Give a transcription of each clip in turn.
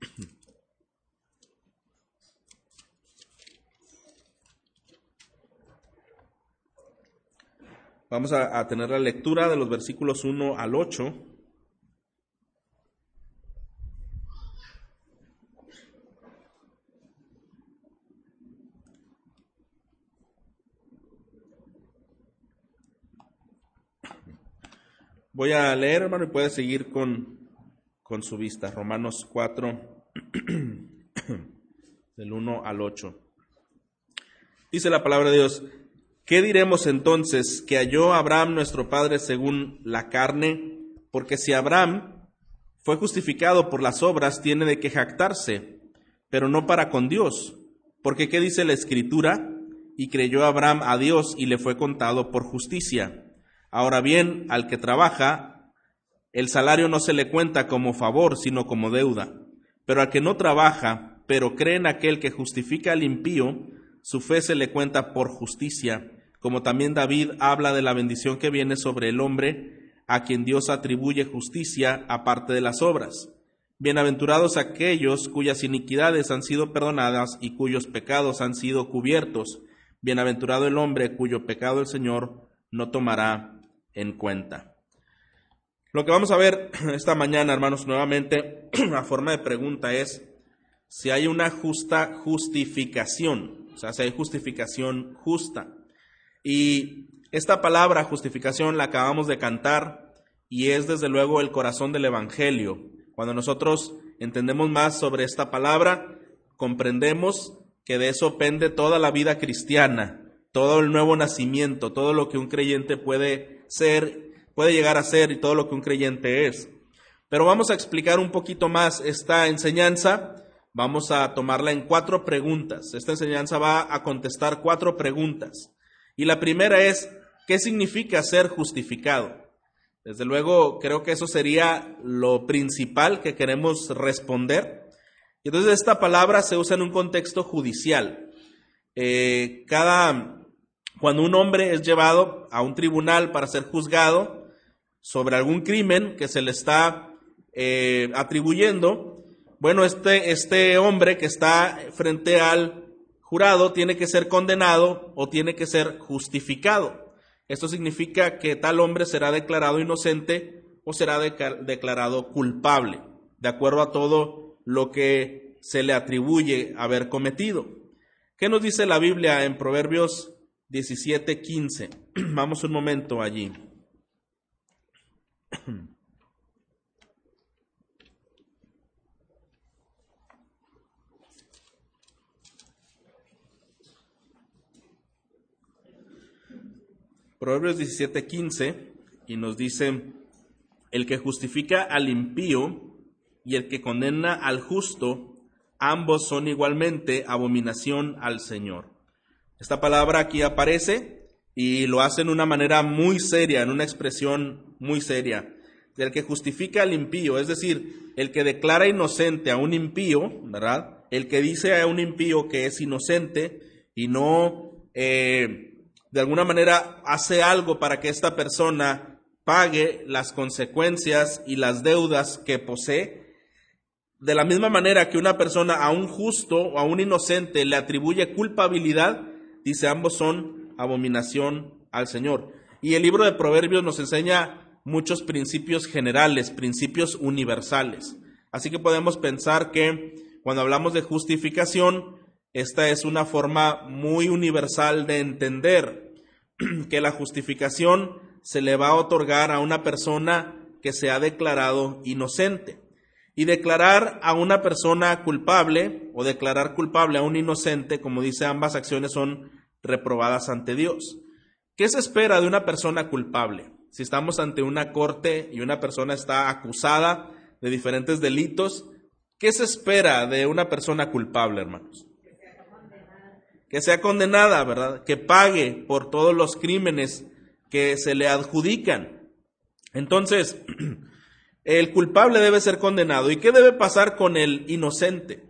Vamos a, tener la lectura de los versículos 1 al 8. Voy a leer, hermano, y puede seguir con, con su vista. Romanos 4, del 1 al 8. Dice la palabra de Dios, ¿Qué diremos entonces que halló Abraham nuestro padre según la carne? Porque si Abraham fue justificado por las obras, tiene de qué jactarse, pero no para con Dios. Porque ¿qué dice la escritura? Y creyó Abraham a Dios y le fue contado por justicia. Ahora bien, al que trabaja, el salario no se le cuenta como favor, sino como deuda. Pero al que no trabaja, pero cree en aquel que justifica al impío, su fe se le cuenta por justicia como también David habla de la bendición que viene sobre el hombre a quien Dios atribuye justicia aparte de las obras. Bienaventurados aquellos cuyas iniquidades han sido perdonadas y cuyos pecados han sido cubiertos. Bienaventurado el hombre cuyo pecado el Señor no tomará en cuenta. Lo que vamos a ver esta mañana, hermanos, nuevamente, a forma de pregunta es si hay una justa justificación, o sea, si hay justificación justa. Y esta palabra justificación la acabamos de cantar y es desde luego el corazón del Evangelio. Cuando nosotros entendemos más sobre esta palabra, comprendemos que de eso pende toda la vida cristiana, todo el nuevo nacimiento, todo lo que un creyente puede ser, puede llegar a ser y todo lo que un creyente es. Pero vamos a explicar un poquito más esta enseñanza. Vamos a tomarla en cuatro preguntas. Esta enseñanza va a contestar cuatro preguntas. Y la primera es, ¿qué significa ser justificado? Desde luego, creo que eso sería lo principal que queremos responder. Entonces esta palabra se usa en un contexto judicial. Eh, cada, cuando un hombre es llevado a un tribunal para ser juzgado sobre algún crimen que se le está eh, atribuyendo, bueno, este, este hombre que está frente al jurado tiene que ser condenado o tiene que ser justificado. Esto significa que tal hombre será declarado inocente o será declarado culpable, de acuerdo a todo lo que se le atribuye haber cometido. ¿Qué nos dice la Biblia en Proverbios 17:15? Vamos un momento allí. Proverbios 17:15 y nos dice, el que justifica al impío y el que condena al justo, ambos son igualmente abominación al Señor. Esta palabra aquí aparece y lo hace en una manera muy seria, en una expresión muy seria. El que justifica al impío, es decir, el que declara inocente a un impío, ¿verdad? El que dice a un impío que es inocente y no eh, de alguna manera hace algo para que esta persona pague las consecuencias y las deudas que posee, de la misma manera que una persona a un justo o a un inocente le atribuye culpabilidad, dice ambos son abominación al Señor. Y el libro de Proverbios nos enseña muchos principios generales, principios universales. Así que podemos pensar que cuando hablamos de justificación, esta es una forma muy universal de entender que la justificación se le va a otorgar a una persona que se ha declarado inocente. Y declarar a una persona culpable o declarar culpable a un inocente, como dice ambas acciones, son reprobadas ante Dios. ¿Qué se espera de una persona culpable? Si estamos ante una corte y una persona está acusada de diferentes delitos, ¿qué se espera de una persona culpable, hermanos? que sea condenada, ¿verdad? Que pague por todos los crímenes que se le adjudican. Entonces, el culpable debe ser condenado. ¿Y qué debe pasar con el inocente?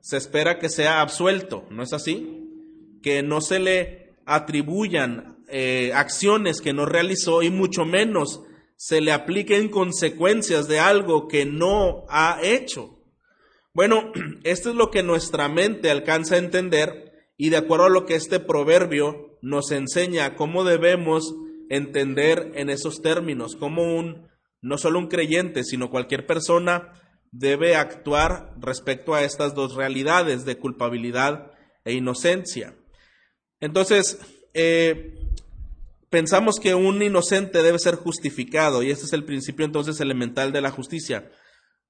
Se espera que sea absuelto, ¿no es así? Que no se le atribuyan eh, acciones que no realizó y mucho menos se le apliquen consecuencias de algo que no ha hecho. Bueno, esto es lo que nuestra mente alcanza a entender y de acuerdo a lo que este proverbio nos enseña, cómo debemos entender en esos términos, cómo un, no solo un creyente, sino cualquier persona debe actuar respecto a estas dos realidades de culpabilidad e inocencia. Entonces, eh, pensamos que un inocente debe ser justificado y este es el principio entonces elemental de la justicia.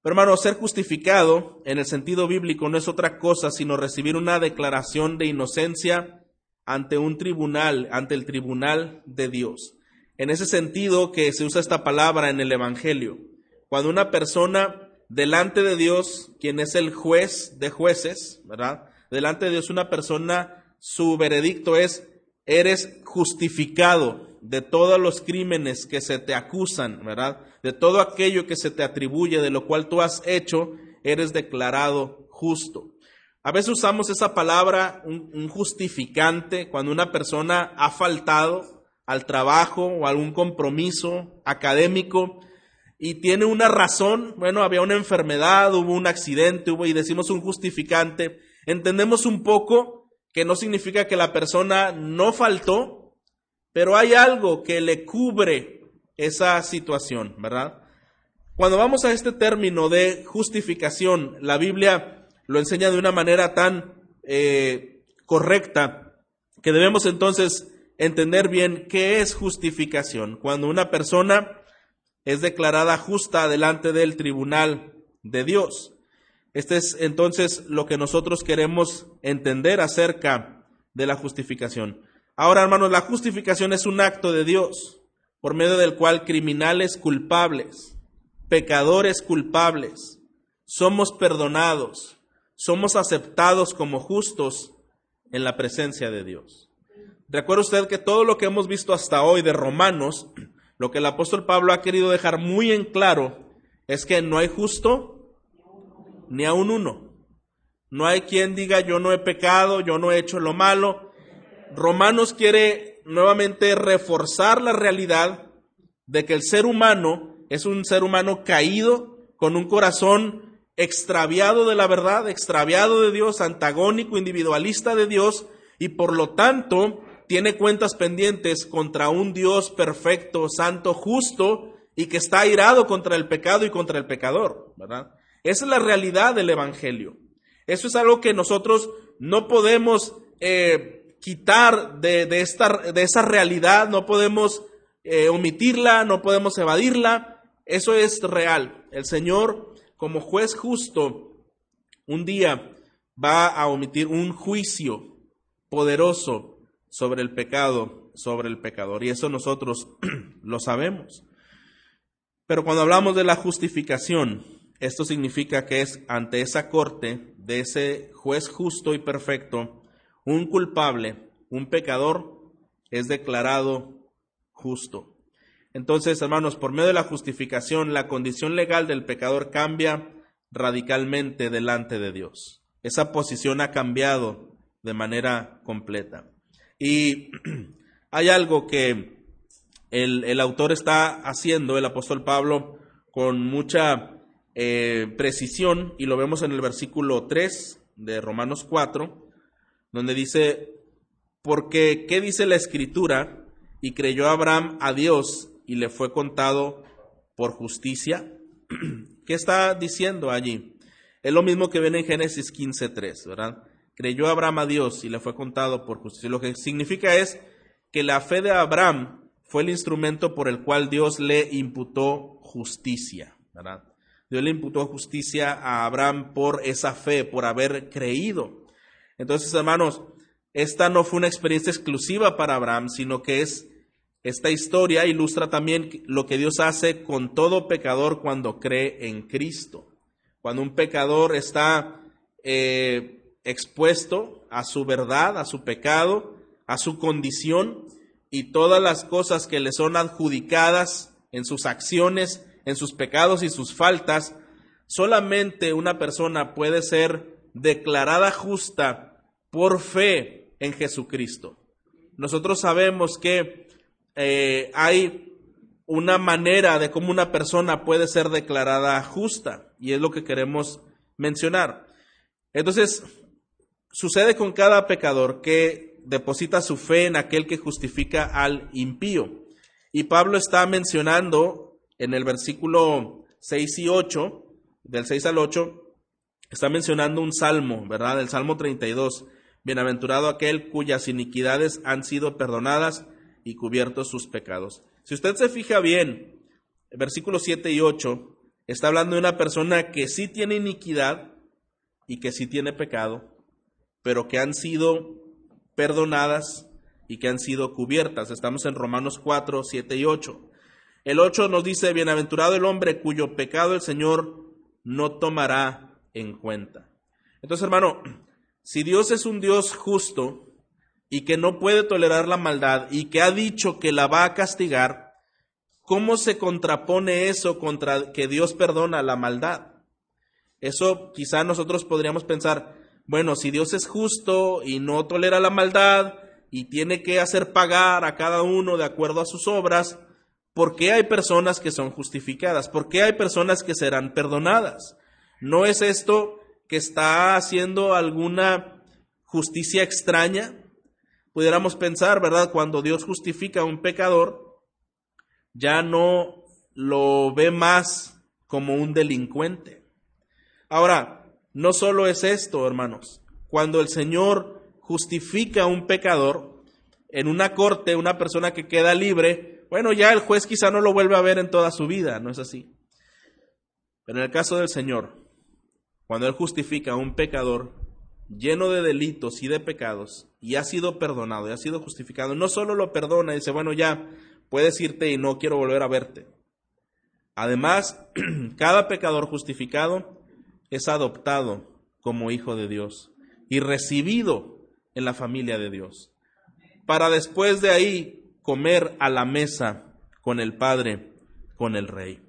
Pero hermano, ser justificado en el sentido bíblico no es otra cosa sino recibir una declaración de inocencia ante un tribunal, ante el tribunal de Dios. En ese sentido que se usa esta palabra en el Evangelio. Cuando una persona delante de Dios, quien es el juez de jueces, ¿verdad? Delante de Dios una persona, su veredicto es, eres justificado de todos los crímenes que se te acusan, ¿verdad? De todo aquello que se te atribuye, de lo cual tú has hecho, eres declarado justo. A veces usamos esa palabra, un, justificante, cuando una persona ha faltado al trabajo o algún compromiso académico y tiene una razón, bueno, había una enfermedad, hubo un accidente, hubo y decimos un justificante, entendemos un poco que no significa que la persona no faltó, pero hay algo que le cubre esa situación, ¿verdad? Cuando vamos a este término de justificación, la Biblia lo enseña de una manera tan eh, correcta que debemos entonces entender bien qué es justificación. Cuando una persona es declarada justa delante del tribunal de Dios. Este es entonces lo que nosotros queremos entender acerca de la justificación. Ahora, hermanos, la justificación es un acto de Dios por medio del cual criminales culpables, pecadores culpables, somos perdonados, somos aceptados como justos en la presencia de Dios. Recuerda usted que todo lo que hemos visto hasta hoy de Romanos, lo que el apóstol Pablo ha querido dejar muy en claro es que no hay justo ni a un uno. No hay quien diga yo no he pecado, yo no he hecho lo malo, Romanos quiere nuevamente reforzar la realidad de que el ser humano es un ser humano caído con un corazón extraviado de la verdad, extraviado de Dios, antagónico, individualista de Dios, y por lo tanto tiene cuentas pendientes contra un Dios perfecto, santo, justo, y que está airado contra el pecado y contra el pecador, ¿verdad? Esa es la realidad del Evangelio. Eso es algo que nosotros no podemos eh, quitar de, esta, de esa realidad, no podemos eh, omitirla, no podemos evadirla. Eso es real. El Señor, como juez justo, un día va a omitir un juicio poderoso sobre el pecado, sobre el pecador. Y eso nosotros lo sabemos. Pero cuando hablamos de la justificación, esto significa que es ante esa corte de ese juez justo y perfecto, un culpable, un pecador, es declarado justo. Entonces, hermanos, por medio de la justificación, la condición legal del pecador cambia radicalmente delante de Dios. Esa posición ha cambiado de manera completa. Y hay algo que el, autor está haciendo, el apóstol Pablo, con mucha eh, precisión, y lo vemos en el versículo 3 de Romanos 4, donde dice, porque ¿qué dice la escritura? Y creyó Abraham a Dios y le fue contado por justicia. ¿Qué está diciendo allí? Es lo mismo que ven en Génesis 15.3, ¿verdad? Creyó Abraham a Dios y le fue contado por justicia. Lo que significa es que la fe de Abraham fue el instrumento por el cual Dios le imputó justicia, ¿verdad? Dios le imputó justicia a Abraham por esa fe, por haber creído. Entonces, hermanos, esta no fue una experiencia exclusiva para Abraham, sino que es esta historia ilustra también lo que Dios hace con todo pecador cuando cree en Cristo. Cuando un pecador está eh, expuesto a su verdad, a su pecado, a su condición y todas las cosas que le son adjudicadas en sus acciones, en sus pecados y sus faltas, solamente una persona puede ser declarada justa por fe en Jesucristo. Nosotros sabemos que eh, hay una manera de cómo una persona puede ser declarada justa, y es lo que queremos mencionar. Entonces, sucede con cada pecador que deposita su fe en aquel que justifica al impío. Y Pablo está mencionando en el versículo 6 y 8, del 6 al 8, está mencionando un salmo, ¿verdad? El Salmo 32. Bienaventurado aquel cuyas iniquidades han sido perdonadas y cubiertos sus pecados. Si usted se fija bien, versículos 7 y 8, está hablando de una persona que sí tiene iniquidad y que sí tiene pecado, pero que han sido perdonadas y que han sido cubiertas. Estamos en Romanos 4, 7 y 8. El 8 nos dice, bienaventurado el hombre cuyo pecado el Señor no tomará en cuenta. Entonces, hermano, si Dios es un Dios justo y que no puede tolerar la maldad y que ha dicho que la va a castigar, ¿cómo se contrapone eso contra que Dios perdona la maldad? Eso quizá nosotros podríamos pensar, bueno, si Dios es justo y no tolera la maldad y tiene que hacer pagar a cada uno de acuerdo a sus obras, ¿por qué hay personas que son justificadas? ¿Por qué hay personas que serán perdonadas? ¿No es esto que está haciendo alguna justicia extraña? Pudiéramos pensar, ¿verdad? Cuando Dios justifica a un pecador, ya no lo ve más como un delincuente. Ahora, no solo es esto, hermanos. Cuando el Señor justifica a un pecador, en una corte, una persona que queda libre, bueno, ya el juez quizá no lo vuelve a ver en toda su vida, ¿no es así? Pero en el caso del Señor, cuando Él justifica a un pecador lleno de delitos y de pecados, y ha sido perdonado, y ha sido justificado, no solo lo perdona y dice, bueno, ya puedes irte y no quiero volver a verte. Además, cada pecador justificado es adoptado como hijo de Dios y recibido en la familia de Dios, para después de ahí comer a la mesa con el Padre, con el Rey.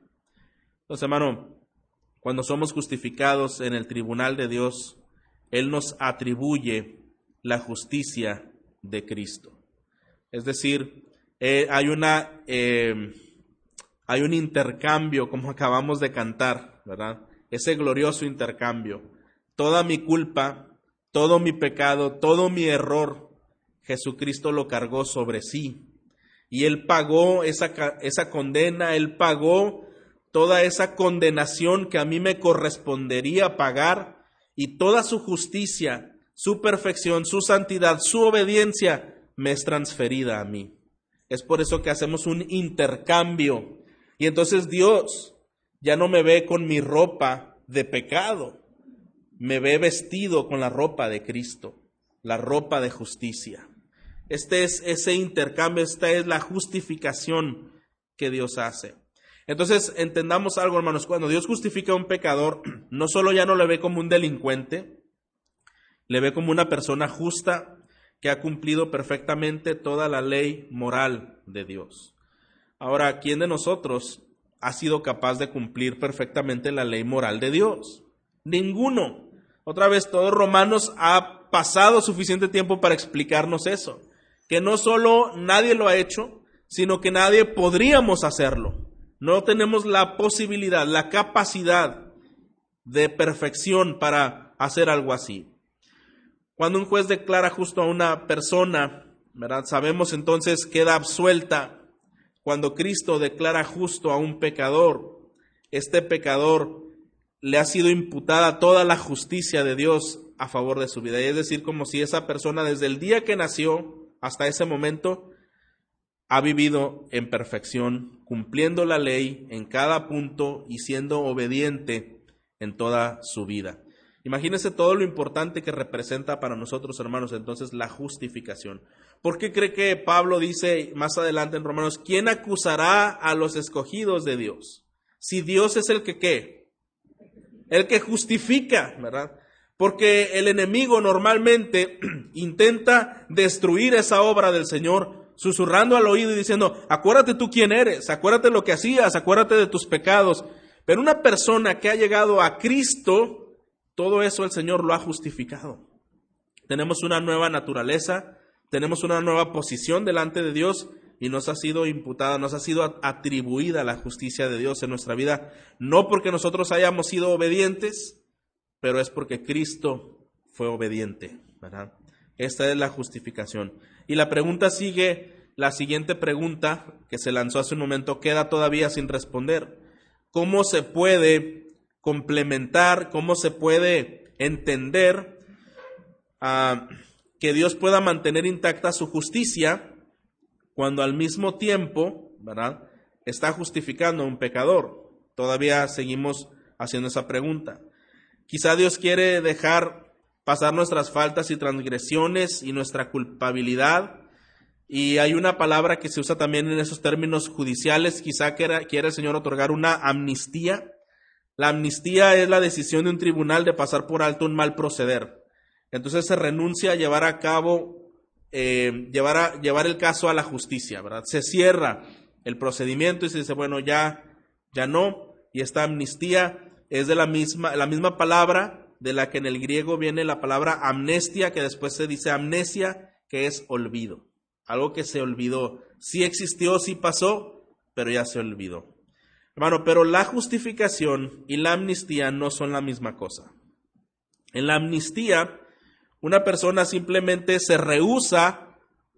Entonces, hermano, cuando somos justificados en el tribunal de Dios, Él nos atribuye la justicia de Cristo. Es decir, eh, hay, una, eh, hay un intercambio, como acabamos de cantar, ¿verdad? ese glorioso intercambio. Toda mi culpa, todo mi pecado, todo mi error, Jesucristo lo cargó sobre sí. Y Él pagó esa, esa condena, Él pagó toda esa condenación que a mí me correspondería pagar y toda su justicia, su perfección, su santidad, su obediencia me es transferida a mí. Es por eso que hacemos un intercambio. Y entonces Dios ya no me ve con mi ropa de pecado, me ve vestido con la ropa de Cristo, la ropa de justicia. Este es ese intercambio, esta es la justificación que Dios hace. Entonces, entendamos algo, hermanos, cuando Dios justifica a un pecador, no solo ya no le ve como un delincuente, le ve como una persona justa que ha cumplido perfectamente toda la ley moral de Dios. Ahora, ¿quién de nosotros ha sido capaz de cumplir perfectamente la ley moral de Dios. Ninguno. Otra vez, todos Romanos ha pasado suficiente tiempo para explicarnos eso. Que no solo nadie lo ha hecho, sino que nadie podríamos hacerlo. No tenemos la posibilidad, la capacidad de perfección para hacer algo así. Cuando un juez declara justo a una persona, ¿verdad? Sabemos entonces queda absuelta cuando Cristo declara justo a un pecador, este pecador le ha sido imputada toda la justicia de Dios a favor de su vida. Y es decir, como si esa persona desde el día que nació hasta ese momento ha vivido en perfección, cumpliendo la ley en cada punto y siendo obediente en toda su vida. Imagínese todo lo importante que representa para nosotros, hermanos, entonces la justificación. ¿Por qué cree que Pablo dice más adelante en Romanos, ¿quién acusará a los escogidos de Dios? Si Dios es el que qué? El que justifica, ¿verdad? Porque el enemigo normalmente intenta destruir esa obra del Señor, susurrando al oído y diciendo, acuérdate tú quién eres, acuérdate lo que hacías, acuérdate de tus pecados. Pero una persona que ha llegado a Cristo, todo eso el Señor lo ha justificado. Tenemos una nueva naturaleza, tenemos una nueva posición delante de Dios y nos ha sido imputada, nos ha sido atribuida la justicia de Dios en nuestra vida, no porque nosotros hayamos sido obedientes, pero es porque Cristo fue obediente, ¿verdad? Esta es la justificación. Y la pregunta sigue, la siguiente pregunta que se lanzó hace un momento queda todavía sin responder. ¿Cómo se puede complementar, cómo se puede entender ah, que Dios pueda mantener intacta su justicia cuando al mismo tiempo, ¿verdad? Está justificando a un pecador. Todavía seguimos haciendo esa pregunta. Quizá Dios quiere dejar pasar nuestras faltas y transgresiones y nuestra culpabilidad. Y hay una palabra que se usa también en esos términos judiciales. Quizá quiere, quiere el Señor otorgar una amnistía. La amnistía es la decisión de un tribunal de pasar por alto un mal proceder. Entonces se renuncia a llevar a cabo, eh, llevar, llevar el caso a la justicia, ¿verdad? Se cierra el procedimiento y se dice, bueno, ya, ya no. Y esta amnistía es de la misma, la misma palabra de la que en el griego viene la palabra amnestia, que después se dice amnesia, que es olvido. Algo que se olvidó. Sí existió, sí pasó, pero ya se olvidó. Hermano, pero la justificación y la amnistía no son la misma cosa. En la amnistía, una persona simplemente se rehúsa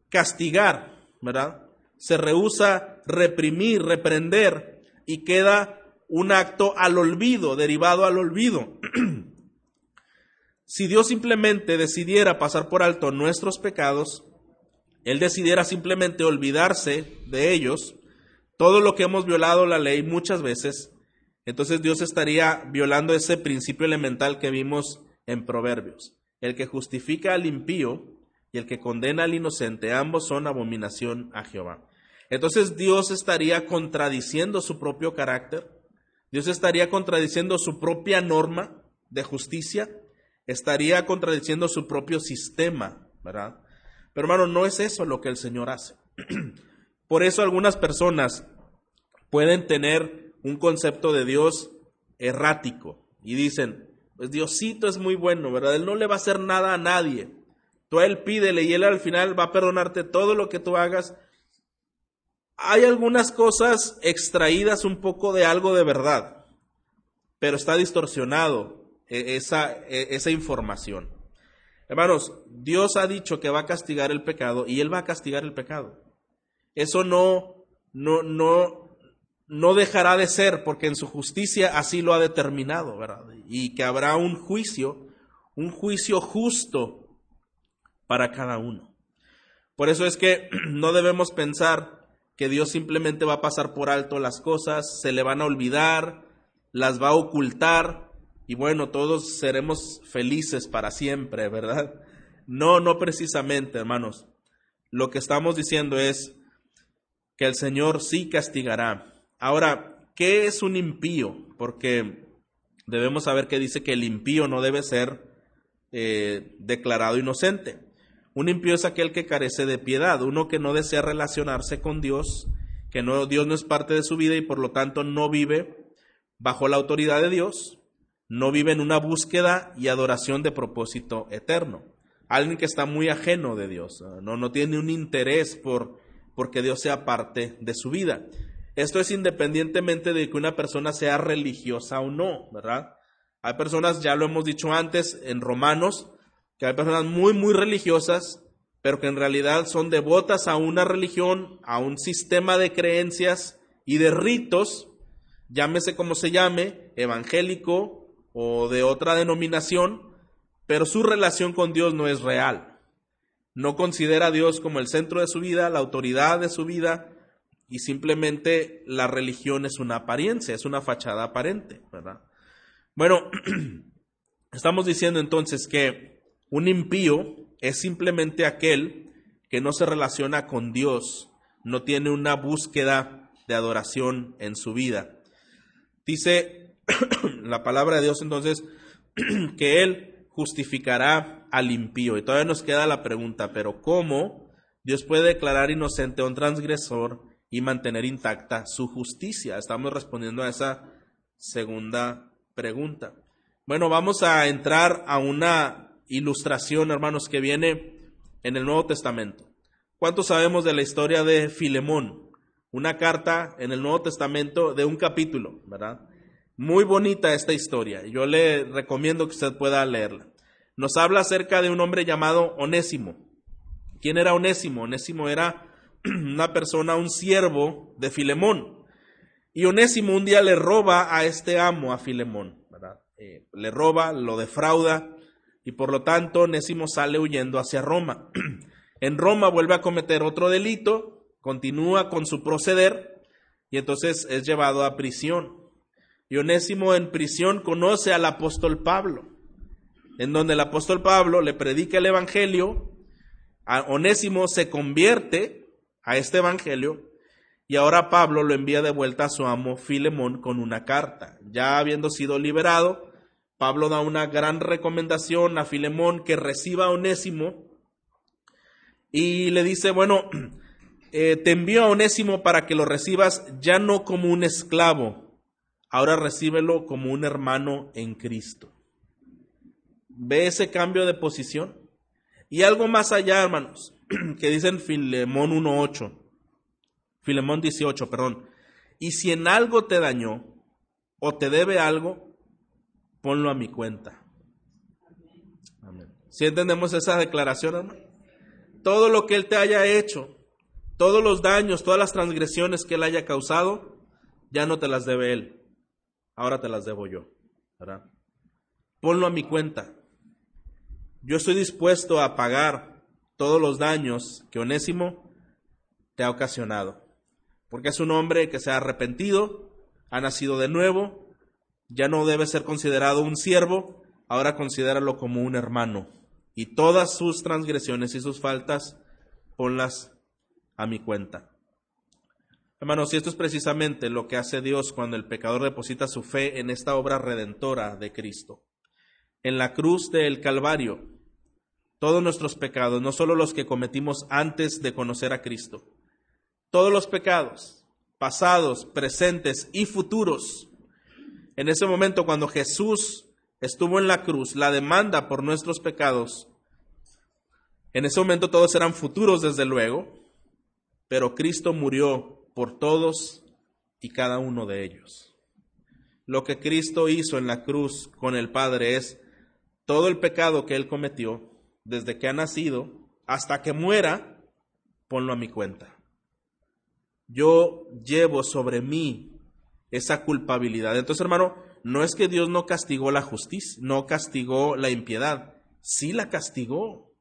castigar, ¿verdad? Se rehúsa reprimir, reprender y queda un acto al olvido, derivado al olvido. si Dios simplemente decidiera pasar por alto nuestros pecados, Él decidiera simplemente olvidarse de ellos, todo lo que hemos violado la ley muchas veces, entonces Dios estaría violando ese principio elemental que vimos en Proverbios. El que justifica al impío y el que condena al inocente, ambos son abominación a Jehová. Entonces Dios estaría contradiciendo su propio carácter, Dios estaría contradiciendo su propia norma de justicia, estaría contradiciendo su propio sistema, ¿verdad? Pero hermano, no es eso lo que el Señor hace. Por eso algunas personas pueden tener un concepto de Dios errático y dicen, pues Diosito es muy bueno, ¿verdad? Él no le va a hacer nada a nadie. Tú a Él pídele y Él al final va a perdonarte todo lo que tú hagas hay algunas cosas extraídas un poco de algo de verdad, pero está distorsionado e, esa, e, esa información. Hermanos, Dios ha dicho que va a castigar el pecado y Él va a castigar el pecado. Eso no, no, no, no dejará de ser porque en su justicia así lo ha determinado, ¿verdad? Y que habrá un juicio, un juicio justo para cada uno. Por eso es que no debemos pensar que Dios simplemente va a pasar por alto las cosas, se le van a olvidar, las va a ocultar y bueno, todos seremos felices para siempre, ¿verdad? No, no precisamente, hermanos. Lo que estamos diciendo es que el Señor sí castigará. Ahora, ¿qué es un impío? Porque debemos saber que dice que el impío no debe ser eh, declarado inocente. Un impío es aquel que carece de piedad, uno que no desea relacionarse con Dios, que Dios no es parte de su vida y por lo tanto no vive bajo la autoridad de Dios, no vive en una búsqueda y adoración de propósito eterno. Alguien que está muy ajeno de Dios, no, no tiene un interés por porque Dios sea parte de su vida. Esto es independientemente de que una persona sea religiosa o no, ¿verdad? Hay personas, ya lo hemos dicho antes en Romanos, que hay personas muy, muy religiosas, pero que en realidad son devotas a una religión, a un sistema de creencias y de ritos, llámese como se llame, evangélico o de otra denominación, pero su relación con Dios no es real. No considera a Dios como el centro de su vida, la autoridad de su vida, y simplemente la religión es una apariencia, es una fachada aparente, ¿verdad? Bueno, estamos diciendo entonces que un impío es simplemente aquel que no se relaciona con Dios, no tiene una búsqueda de adoración en su vida. Dice la palabra de Dios entonces que Él justificará al impío. Y todavía nos queda la pregunta, pero ¿cómo Dios puede declarar inocente a un transgresor y mantener intacta su justicia? Estamos respondiendo a esa segunda pregunta. Bueno, vamos a entrar a una ilustración, hermanos, que viene en el Nuevo Testamento. ¿Cuánto sabemos de la historia de Filemón? Una carta en el Nuevo Testamento de un capítulo, ¿verdad? Muy bonita esta historia. Yo le recomiendo que usted pueda leerla. Nos habla acerca de un hombre llamado Onésimo. ¿Quién era Onésimo? Onésimo era una persona, un siervo de Filemón. Y Onésimo un día le roba a este amo, a Filemón, ¿verdad? Eh, le roba, lo defrauda, y por lo tanto Onésimo sale huyendo hacia Roma. en Roma vuelve a cometer otro delito, continúa con su proceder, y entonces es llevado a prisión. Y Onésimo en prisión conoce al apóstol Pablo, en donde el apóstol Pablo le predica el Evangelio, a Onésimo se convierte a este Evangelio, y ahora Pablo lo envía de vuelta a su amo Filemón con una carta. Ya habiendo sido liberado, Pablo da una gran recomendación a Filemón que reciba a Onésimo y le dice, bueno, eh, te envío a Onésimo para que lo recibas ya no como un esclavo, ahora recíbelo como un hermano en Cristo. ¿Ve ese cambio de posición? Y algo más allá, hermanos, que dice en Filemón 1.8. Filemón 18, perdón. Y si en algo te dañó o te debe algo, ponlo a mi cuenta. Si entendemos esa declaración, hermano? Todo lo que Él te haya hecho, todos los daños, todas las transgresiones que Él haya causado, ya no te las debe Él. Ahora te las debo yo. ¿verdad? Ponlo a mi cuenta. Yo estoy dispuesto a pagar todos los daños que Onésimo te ha ocasionado porque es un hombre que se ha arrepentido, ha nacido de nuevo, ya no debe ser considerado un siervo, ahora considéralo como un hermano. Y todas sus transgresiones y sus faltas, ponlas a mi cuenta. Hermanos, y esto es precisamente lo que hace Dios cuando el pecador deposita su fe en esta obra redentora de Cristo. En la cruz del Calvario, todos nuestros pecados, no solo los que cometimos antes de conocer a Cristo, todos los pecados, pasados, presentes y futuros. En ese momento, cuando Jesús estuvo en la cruz, la demanda por nuestros pecados, en ese momento todos eran futuros, desde luego, pero Cristo murió por todos y cada uno de ellos. Lo que Cristo hizo en la cruz con el Padre es todo el pecado que Él cometió, desde que ha nacido hasta que muera, ponlo a mi cuenta yo llevo sobre mí esa culpabilidad. Entonces, hermano, no es que Dios no castigó la justicia, no castigó la impiedad, sí la castigó.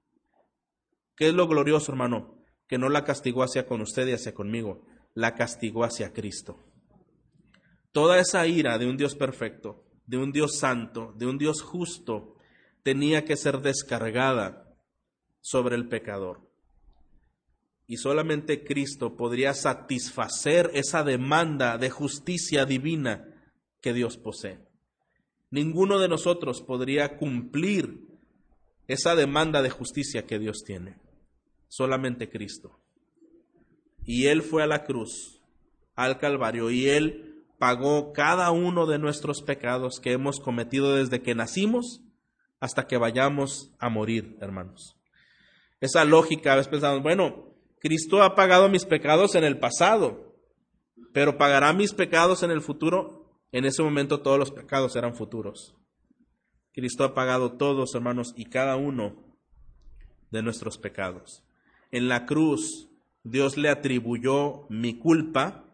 ¿Qué es lo glorioso, hermano? Que no la castigó hacia con usted y hacia conmigo, la castigó hacia Cristo. Toda esa ira de un Dios perfecto, de un Dios santo, de un Dios justo, tenía que ser descargada sobre el pecador y solamente Cristo podría satisfacer esa demanda de justicia divina que Dios posee. Ninguno de nosotros podría cumplir esa demanda de justicia que Dios tiene. Solamente Cristo. Y Él fue a la cruz, al Calvario, y Él pagó cada uno de nuestros pecados que hemos cometido desde que nacimos hasta que vayamos a morir, hermanos. Esa lógica, a veces pensamos, bueno, Cristo ha pagado mis pecados en el pasado, pero pagará mis pecados en el futuro. En ese momento todos los pecados eran futuros. Cristo ha pagado todos, hermanos, y cada uno de nuestros pecados. En la cruz Dios le atribuyó mi culpa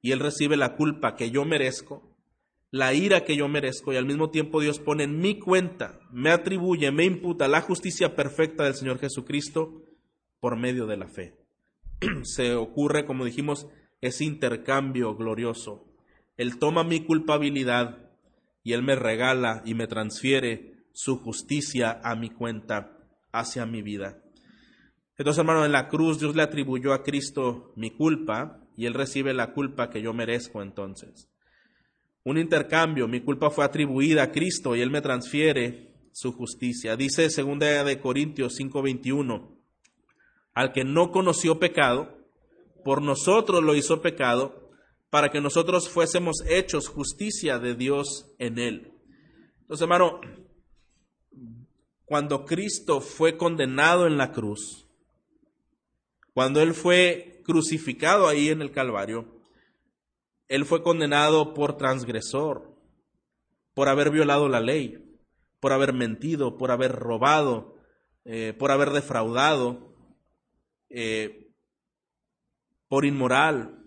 y Él recibe la culpa que yo merezco, la ira que yo merezco y al mismo tiempo Dios pone en mi cuenta, me atribuye, me imputa la justicia perfecta del Señor Jesucristo por medio de la fe. Se ocurre, como dijimos, ese intercambio glorioso. Él toma mi culpabilidad y Él me regala y me transfiere su justicia a mi cuenta, hacia mi vida. Entonces, hermano, en la cruz Dios le atribuyó a Cristo mi culpa y Él recibe la culpa que yo merezco entonces. Un intercambio, mi culpa fue atribuida a Cristo y Él me transfiere su justicia. Dice 2 de Corintios 5:21, al que no conoció pecado, por nosotros lo hizo pecado, para que nosotros fuésemos hechos justicia de Dios en él. Entonces, hermano, cuando Cristo fue condenado en la cruz, Cuando Él fue crucificado ahí en el Calvario, Él fue condenado por transgresor, por haber violado la ley, por haber mentido, por haber robado, eh, por haber defraudado, eh, por inmoral,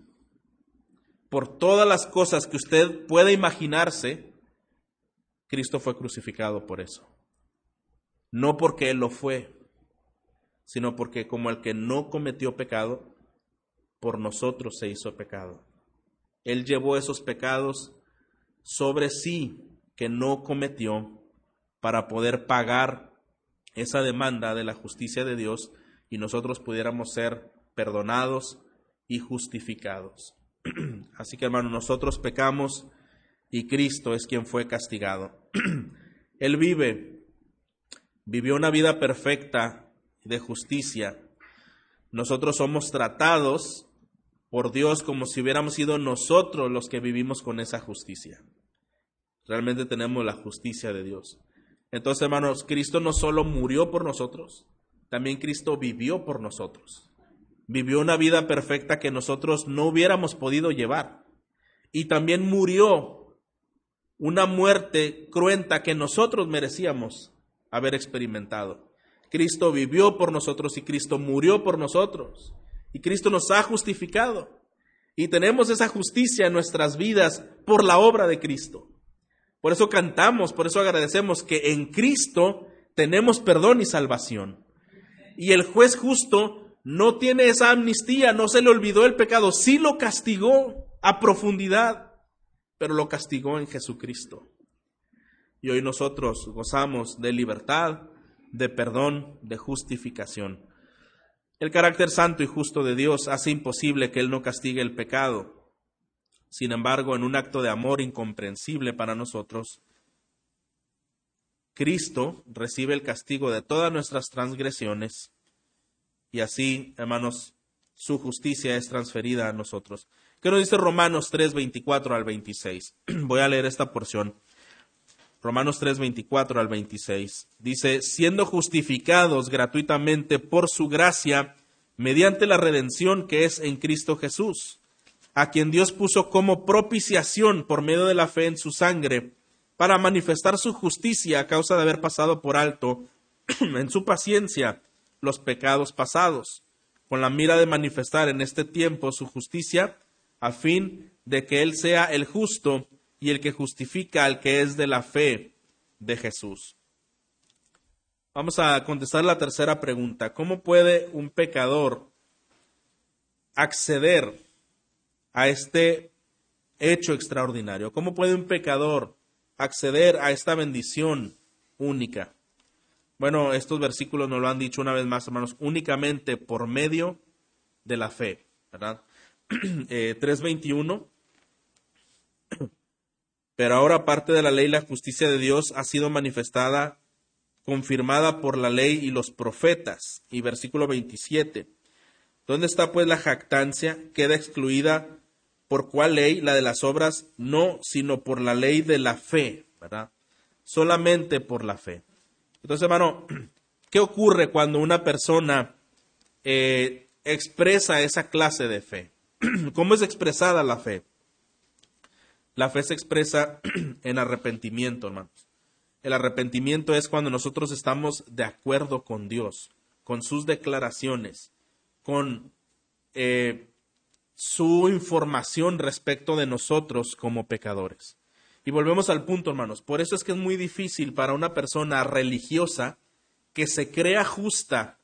por todas las cosas que usted pueda imaginarse, Cristo fue crucificado por eso. No porque Él lo fue, sino porque como el que no cometió pecado, por nosotros se hizo pecado. Él llevó esos pecados sobre sí que no cometió para poder pagar esa demanda de la justicia de Dios y nosotros pudiéramos ser perdonados y justificados. Así que hermano, nosotros pecamos y Cristo es quien fue castigado. Él vive, vivió una vida perfecta de justicia. Nosotros somos tratados por Dios como si hubiéramos sido nosotros los que vivimos con esa justicia. Realmente tenemos la justicia de Dios. Entonces, hermanos, Cristo no solo murió por nosotros, también Cristo vivió por nosotros vivió una vida perfecta que nosotros no hubiéramos podido llevar. Y también murió una muerte cruenta que nosotros merecíamos haber experimentado. Cristo vivió por nosotros y Cristo murió por nosotros. Y Cristo nos ha justificado. Y tenemos esa justicia en nuestras vidas por la obra de Cristo. Por eso cantamos, por eso agradecemos que en Cristo tenemos perdón y salvación. Y el juez justo no tiene esa amnistía, no se le olvidó el pecado, sí lo castigó a profundidad, pero lo castigó en Jesucristo. Y hoy nosotros gozamos de libertad, de perdón, de justificación. El carácter santo y justo de Dios hace imposible que Él no castigue el pecado. Sin embargo, en un acto de amor incomprensible para nosotros, Cristo recibe el castigo de todas nuestras transgresiones y así, hermanos, su justicia es transferida a nosotros. ¿Qué nos dice Romanos 3, 24 al 26? Voy a leer esta porción. Romanos 3, 24 al 26. Dice, siendo justificados gratuitamente por su gracia, mediante la redención que es en Cristo Jesús, a quien Dios puso como propiciación por medio de la fe en su sangre, para manifestar su justicia a causa de haber pasado por alto en su paciencia los pecados pasados, con la mira de manifestar en este tiempo su justicia, a fin de que Él sea el justo y el que justifica al que es de la fe de Jesús. Vamos a contestar la tercera pregunta. ¿Cómo puede un pecador acceder a este hecho extraordinario? ¿Cómo puede un pecador acceder a esta bendición única? Bueno, estos versículos nos lo han dicho una vez más, hermanos, únicamente por medio de la fe, ¿verdad? 3.21. Eh, Pero ahora, aparte de la ley, la justicia de Dios ha sido manifestada, confirmada por la ley y los profetas. Y versículo 27. ¿Dónde está pues la jactancia? Queda excluida por cuál ley, la de las obras, no, sino por la ley de la fe, ¿verdad? Solamente por la fe. Entonces, hermano, ¿qué ocurre cuando una persona eh, expresa esa clase de fe? ¿Cómo es expresada la fe? La fe se expresa en arrepentimiento, hermanos. El arrepentimiento es cuando nosotros estamos de acuerdo con Dios, con sus declaraciones, con eh, su información respecto de nosotros como pecadores. Y volvemos al punto, hermanos. Por eso es que es muy difícil para una persona religiosa que se crea justa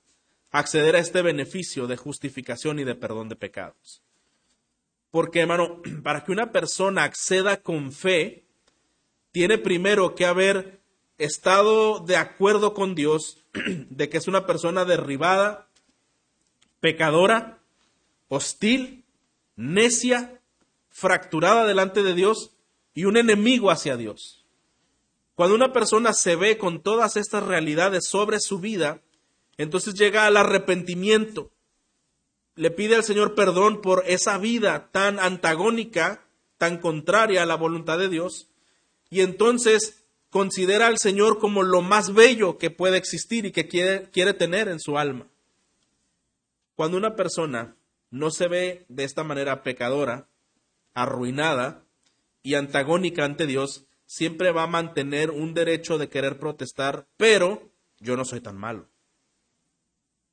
acceder a este beneficio de justificación y de perdón de pecados. Porque, hermano, para que una persona acceda con fe, tiene primero que haber estado de acuerdo con Dios de que es una persona derribada, pecadora, hostil, necia, fracturada delante de Dios y un enemigo hacia Dios. Cuando una persona se ve con todas estas realidades sobre su vida, entonces llega al arrepentimiento. Le pide al Señor perdón por esa vida tan antagónica, tan contraria a la voluntad de Dios, y entonces considera al Señor como lo más bello que puede existir y que quiere, quiere tener en su alma. Cuando una persona no se ve de esta manera pecadora, arruinada y antagónica ante Dios, siempre va a mantener un derecho de querer protestar, pero yo no soy tan malo.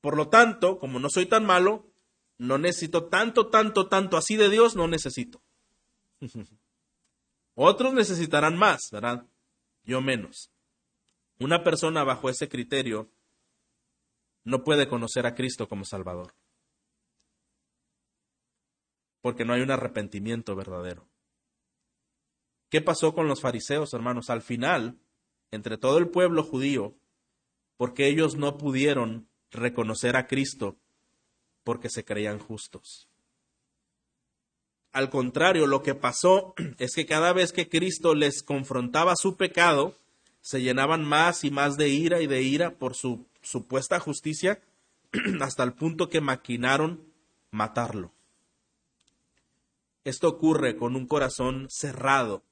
Por lo tanto, como no soy tan malo, no necesito tanto, tanto, tanto así de Dios, no necesito. Otros necesitarán más, ¿verdad? Yo menos. Una persona bajo ese criterio no puede conocer a Cristo como Salvador. Porque no hay un arrepentimiento verdadero. ¿Qué pasó con los fariseos, hermanos? Al final, entre todo el pueblo judío, porque ellos no pudieron reconocer a Cristo porque se creían justos. Al contrario, lo que pasó es que cada vez que Cristo les confrontaba su pecado, se llenaban más y más de ira y de ira por su supuesta justicia, hasta el punto que maquinaron matarlo. Esto ocurre con un corazón cerrado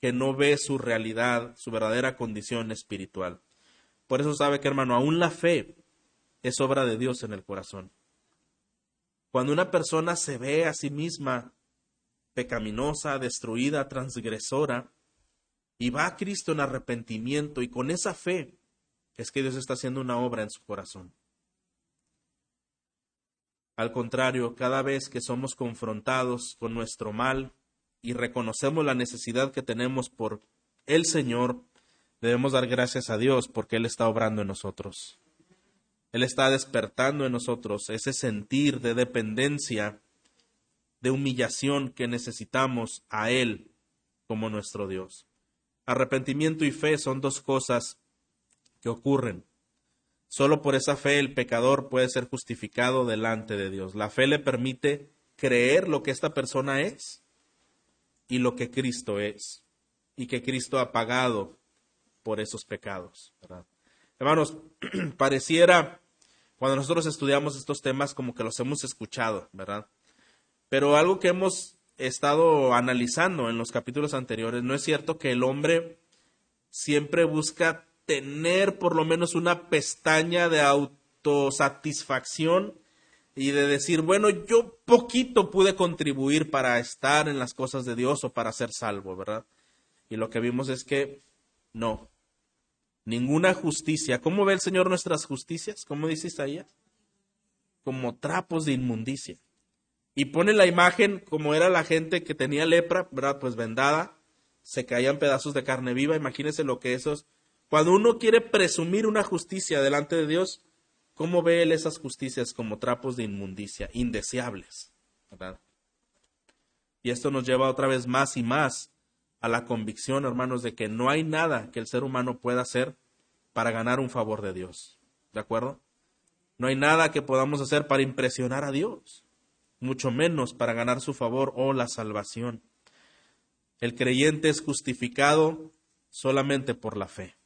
que no ve su realidad, su verdadera condición espiritual. Por eso sabe que, hermano, aún la fe es obra de Dios en el corazón. Cuando una persona se ve a sí misma pecaminosa, destruida, transgresora, y va a Cristo en arrepentimiento y con esa fe es que Dios está haciendo una obra en su corazón. Al contrario, cada vez que somos confrontados con nuestro mal y reconocemos la necesidad que tenemos por el Señor, debemos dar gracias a Dios porque Él está obrando en nosotros. Él está despertando en nosotros ese sentir de dependencia, de humillación que necesitamos a Él como nuestro Dios. Arrepentimiento y fe son dos cosas que ocurren. Solo por esa fe el pecador puede ser justificado delante de Dios. La fe le permite creer lo que esta persona es y lo que Cristo es y que Cristo ha pagado por esos pecados. Hermanos, pareciera cuando nosotros estudiamos estos temas como que los hemos escuchado, ¿verdad? Pero algo que hemos estado analizando en los capítulos anteriores, no es cierto que el hombre siempre busca tener por lo menos una pestaña de autosatisfacción y de decir, bueno, yo poquito pude contribuir para estar en las cosas de Dios o para ser salvo, ¿verdad? Y lo que vimos es que no, ninguna justicia. ¿Cómo ve el Señor nuestras justicias? ¿Cómo dice Isaías? Como trapos de inmundicia. Y pone la imagen como era la gente que tenía lepra, ¿verdad? Pues vendada, se caían pedazos de carne viva. Imagínense lo que esos. Cuando uno quiere presumir una justicia delante de Dios, ¿cómo ve él esas justicias como trapos de inmundicia, indeseables? Y esto nos lleva otra vez más y más a la convicción, hermanos, de que no hay nada que el ser humano pueda hacer para ganar un favor de Dios. ¿De acuerdo? No hay nada que podamos hacer para impresionar a Dios, mucho menos para ganar su favor o la salvación. El creyente es justificado solamente por la fe,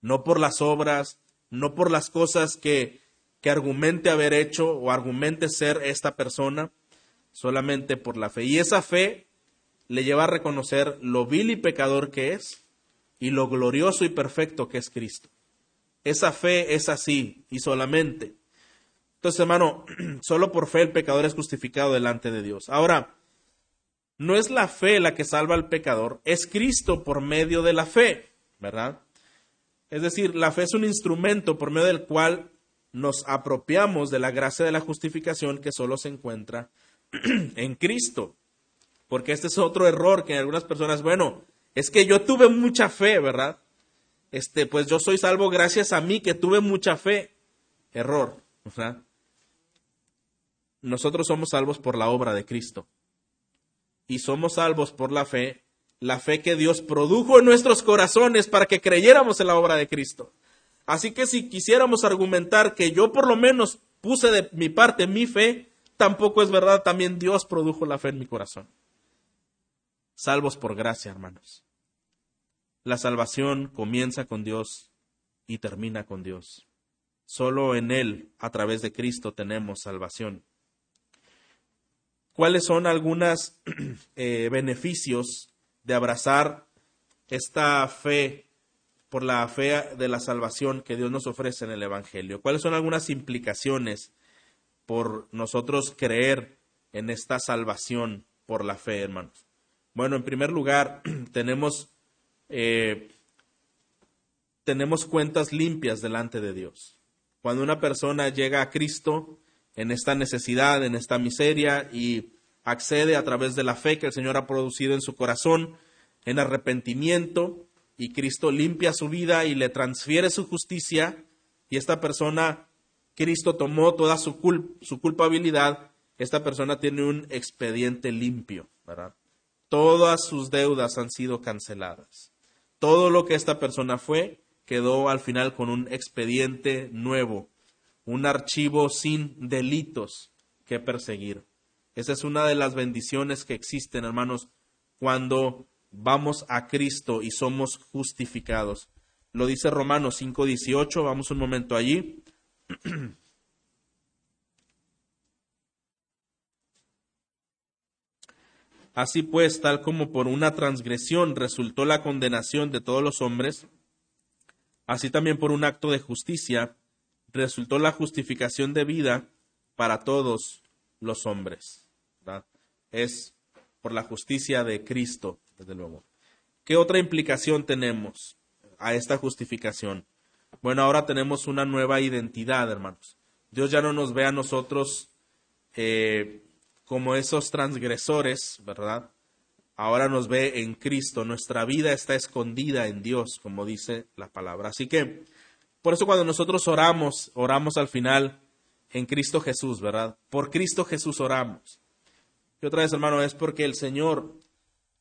no por las obras, no por las cosas que, que argumente haber hecho o argumente ser esta persona, solamente por la fe. Y esa fe le lleva a reconocer lo vil y pecador que es y lo glorioso y perfecto que es Cristo. Esa fe es así y solamente. Entonces, hermano, solo por fe el pecador es justificado delante de Dios. Ahora, no es la fe la que salva al pecador, es Cristo por medio de la fe, ¿verdad? Es decir, la fe es un instrumento por medio del cual nos apropiamos de la gracia de la justificación que solo se encuentra en Cristo. Porque este es otro error que algunas personas, bueno, es que yo tuve mucha fe, ¿verdad? Este, pues yo soy salvo gracias a mí que tuve mucha fe. Error, ¿verdad? Nosotros somos salvos por la obra de Cristo. Y somos salvos por la fe, la fe que Dios produjo en nuestros corazones para que creyéramos en la obra de Cristo. Así que si quisiéramos argumentar que yo por lo menos puse de mi parte mi fe, tampoco es verdad, también Dios produjo la fe en mi corazón salvos por gracia, hermanos. La salvación comienza con Dios y termina con Dios. Solo en Él, a través de Cristo, tenemos salvación. ¿Cuáles son algunos eh, beneficios de abrazar esta fe por la fe de la salvación que Dios nos ofrece en el Evangelio? ¿Cuáles son algunas implicaciones por nosotros creer en esta salvación por la fe, hermanos? Bueno, en primer lugar, tenemos, eh, tenemos cuentas limpias delante de Dios. Cuando una persona llega a Cristo en esta necesidad, en esta miseria y accede a través de la fe que el Señor ha producido en su corazón, en arrepentimiento, y Cristo limpia su vida y le transfiere su justicia, y esta persona, Cristo tomó toda su, su culpabilidad, esta persona tiene un expediente limpio, ¿verdad? Todas sus deudas han sido canceladas. Todo lo que esta persona fue quedó al final con un expediente nuevo, un archivo sin delitos que perseguir. Esa es una de las bendiciones que existen, hermanos, cuando vamos a Cristo y somos justificados. Lo dice Romanos 5:18, vamos un momento allí. Así pues, tal como por una transgresión resultó la condenación de todos los hombres, así también por un acto de justicia resultó la justificación de vida para todos los hombres. Es por la justicia de Cristo, desde luego. ¿Qué otra implicación tenemos a esta justificación? Bueno, ahora tenemos una nueva identidad, hermanos. Dios ya no nos ve a nosotros eh, como esos transgresores, ¿verdad? Ahora nos ve en Cristo, nuestra vida está escondida en Dios, como dice la palabra. Así que, por eso cuando nosotros oramos, oramos al final en Cristo Jesús, ¿verdad? Por Cristo Jesús oramos. Y otra vez, hermano, es porque el Señor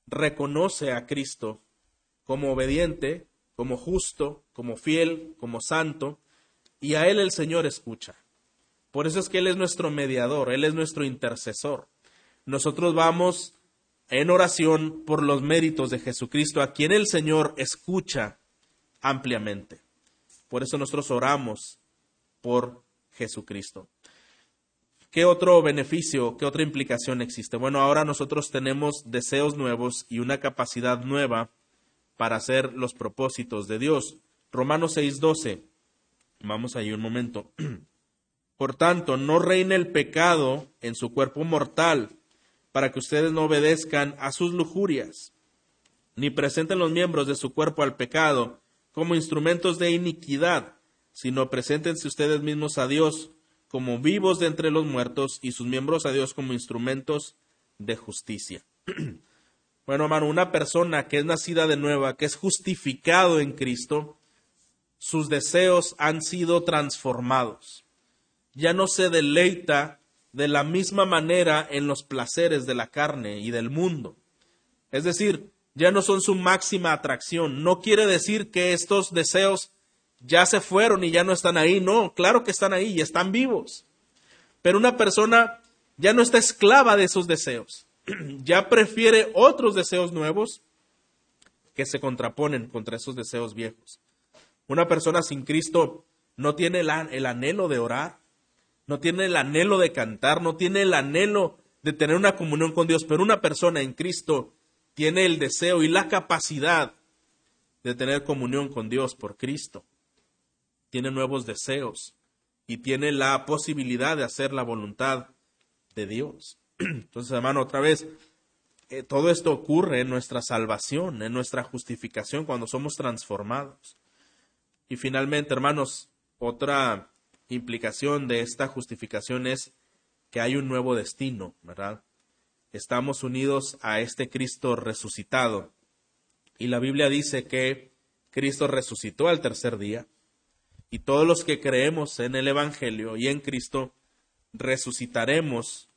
reconoce a Cristo como obediente, como justo, como fiel, como santo, y a Él el Señor escucha. Por eso es que Él es nuestro mediador, Él es nuestro intercesor. Nosotros vamos en oración por los méritos de Jesucristo, a quien el Señor escucha ampliamente. Por eso nosotros oramos por Jesucristo. ¿Qué otro beneficio, qué otra implicación existe? Bueno, ahora nosotros tenemos deseos nuevos y una capacidad nueva para hacer los propósitos de Dios. Romanos 6:12. Vamos ahí un momento. Por tanto, no reine el pecado en su cuerpo mortal, para que ustedes no obedezcan a sus lujurias, ni presenten los miembros de su cuerpo al pecado como instrumentos de iniquidad, sino preséntense ustedes mismos a Dios como vivos de entre los muertos y sus miembros a Dios como instrumentos de justicia. bueno, hermano, una persona que es nacida de nueva, que es justificado en Cristo, sus deseos han sido transformados ya no se deleita de la misma manera en los placeres de la carne y del mundo. Es decir, ya no son su máxima atracción. No quiere decir que estos deseos ya se fueron y ya no están ahí. No, claro que están ahí y están vivos. Pero una persona ya no está esclava de esos deseos. Ya prefiere otros deseos nuevos que se contraponen contra esos deseos viejos. Una persona sin Cristo no tiene el, anhelo de orar, no tiene el anhelo de cantar, no tiene el anhelo de tener una comunión con Dios, pero una persona en Cristo tiene el deseo y la capacidad de tener comunión con Dios por Cristo. Tiene nuevos deseos y tiene la posibilidad de hacer la voluntad de Dios. Entonces, hermano, otra vez, eh, todo esto ocurre en nuestra salvación, en nuestra justificación, cuando somos transformados. Y finalmente, hermanos, otra implicación de esta justificación es que hay un nuevo destino, ¿verdad? Estamos unidos a este Cristo resucitado. Y la Biblia dice que Cristo resucitó al tercer día. Y todos los que creemos en el Evangelio y en Cristo, resucitaremos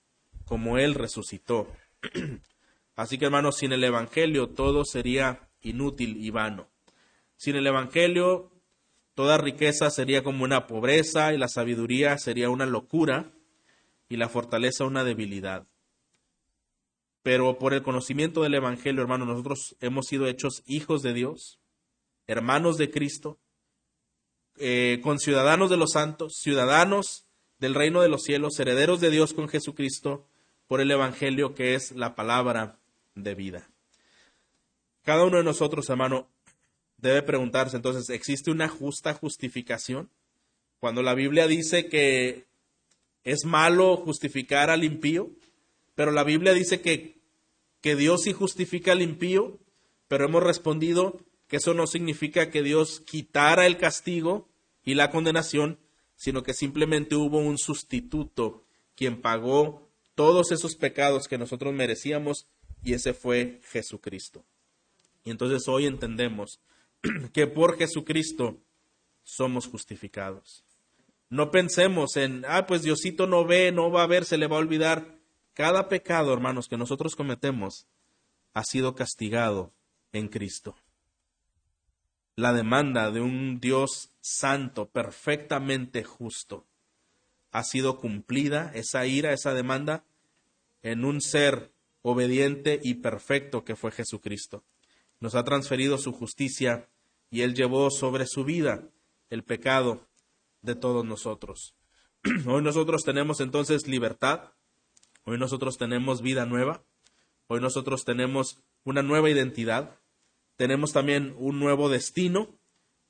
como Él resucitó. Así que hermanos, sin el Evangelio todo sería inútil y vano. Sin el Evangelio Toda riqueza sería como una pobreza y la sabiduría sería una locura y la fortaleza una debilidad. Pero por el conocimiento del Evangelio, hermanos, nosotros hemos sido hechos hijos de Dios, hermanos de Cristo, eh, conciudadanos de los santos, ciudadanos del reino de los cielos, herederos de Dios con Jesucristo, por el Evangelio que es la palabra de vida. Cada uno de nosotros, hermano, debe preguntarse entonces, ¿existe una justa justificación? Cuando la Biblia dice que ¿Es malo justificar al impío? Pero la Biblia dice que, que Dios sí justifica al impío, pero hemos respondido que eso no significa que Dios quitara el castigo y la condenación, sino que simplemente hubo un sustituto quien pagó todos esos pecados que nosotros merecíamos y ese fue Jesucristo. Y entonces hoy entendemos que por Jesucristo somos justificados. No pensemos en, ah, pues Diosito no ve, no va a ver, se le va a olvidar. Cada pecado, hermanos, que nosotros cometemos ha sido castigado en Cristo. La demanda de un Dios santo, perfectamente justo, ha sido cumplida, esa ira, esa demanda, en un ser obediente y perfecto que fue Jesucristo. Nos ha transferido su justicia y Él llevó sobre su vida el pecado de todos nosotros. Hoy nosotros tenemos entonces libertad, hoy nosotros tenemos vida nueva, hoy nosotros tenemos una nueva identidad, tenemos también un nuevo destino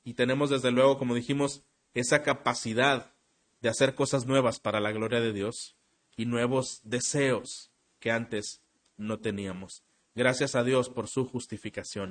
y tenemos desde luego, como dijimos, esa capacidad de hacer cosas nuevas para la gloria de Dios y nuevos deseos que antes no teníamos. Gracias a Dios por su justificación.